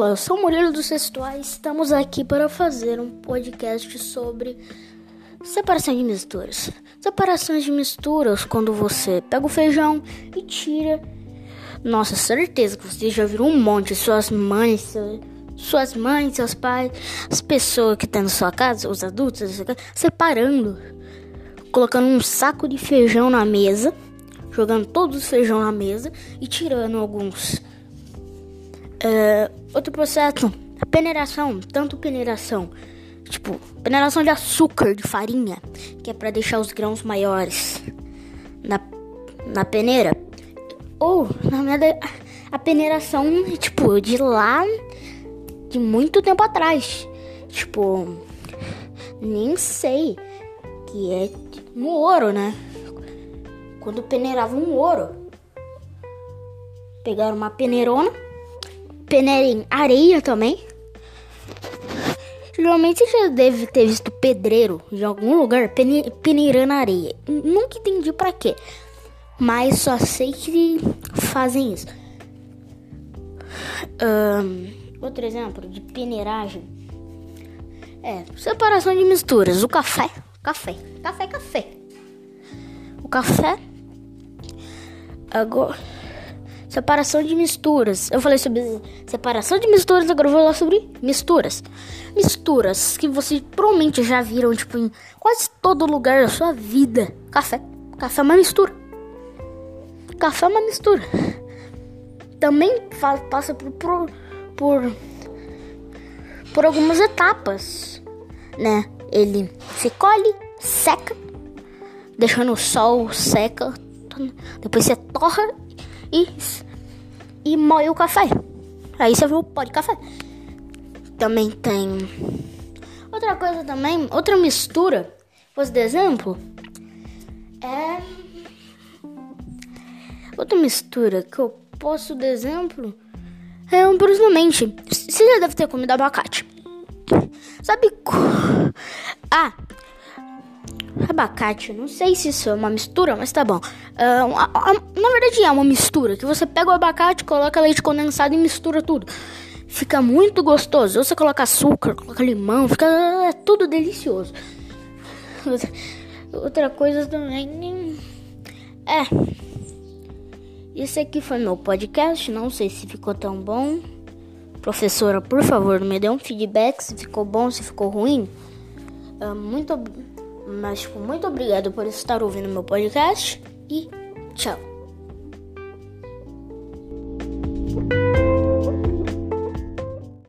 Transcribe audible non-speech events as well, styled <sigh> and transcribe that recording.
Olá, eu sou o Murilo dos Sextuais. Estamos aqui para fazer um podcast sobre separação de misturas. Separações de misturas quando você pega o feijão e tira. Nossa, certeza que você já viu um monte. Suas mães, suas mães, seus pais, as pessoas que estão na sua casa, os adultos, separando, colocando um saco de feijão na mesa, jogando todos os feijão na mesa e tirando alguns Uh, outro processo, a peneiração, tanto peneiração, tipo, peneiração de açúcar, de farinha, que é para deixar os grãos maiores na, na peneira. Ou, na verdade, a peneiração, tipo, de lá, de muito tempo atrás. Tipo, nem sei, que é no ouro, né? Quando peneirava um ouro. Pegaram uma peneirona peneira em areia também. Geralmente você já deve ter visto pedreiro de algum lugar peneirando areia. Nunca entendi para quê. Mas só sei que fazem isso. Um, outro exemplo de peneiragem é separação de misturas. O café, café, café, café. O café. Agora. Separação de misturas. Eu falei sobre separação de misturas, agora eu vou falar sobre misturas. Misturas que vocês provavelmente já viram, tipo, em quase todo lugar da sua vida. Café. Café é uma mistura. Café é uma mistura. Também passa por, por, por, por algumas etapas, né? Ele se colhe, seca, deixa no sol, seca, depois você torra e, e moe o café. Aí você viu o pó de café. Também tem outra coisa também, outra mistura, de exemplo, é outra mistura que eu posso de exemplo é um principalmente, você já deve ter comido abacate. Sabe? Ah, abacate. Não sei se isso é uma mistura, mas tá bom. Uh, a, a, na verdade é uma mistura, que você pega o abacate, coloca leite condensado e mistura tudo. Fica muito gostoso. Você coloca açúcar, coloca limão, fica é tudo delicioso. <laughs> Outra coisa também é. Esse aqui foi meu podcast. Não sei se ficou tão bom. Professora, por favor, me dê um feedback se ficou bom, se ficou ruim. Uh, muito. Mas, tipo, muito obrigado por estar ouvindo meu podcast e tchau.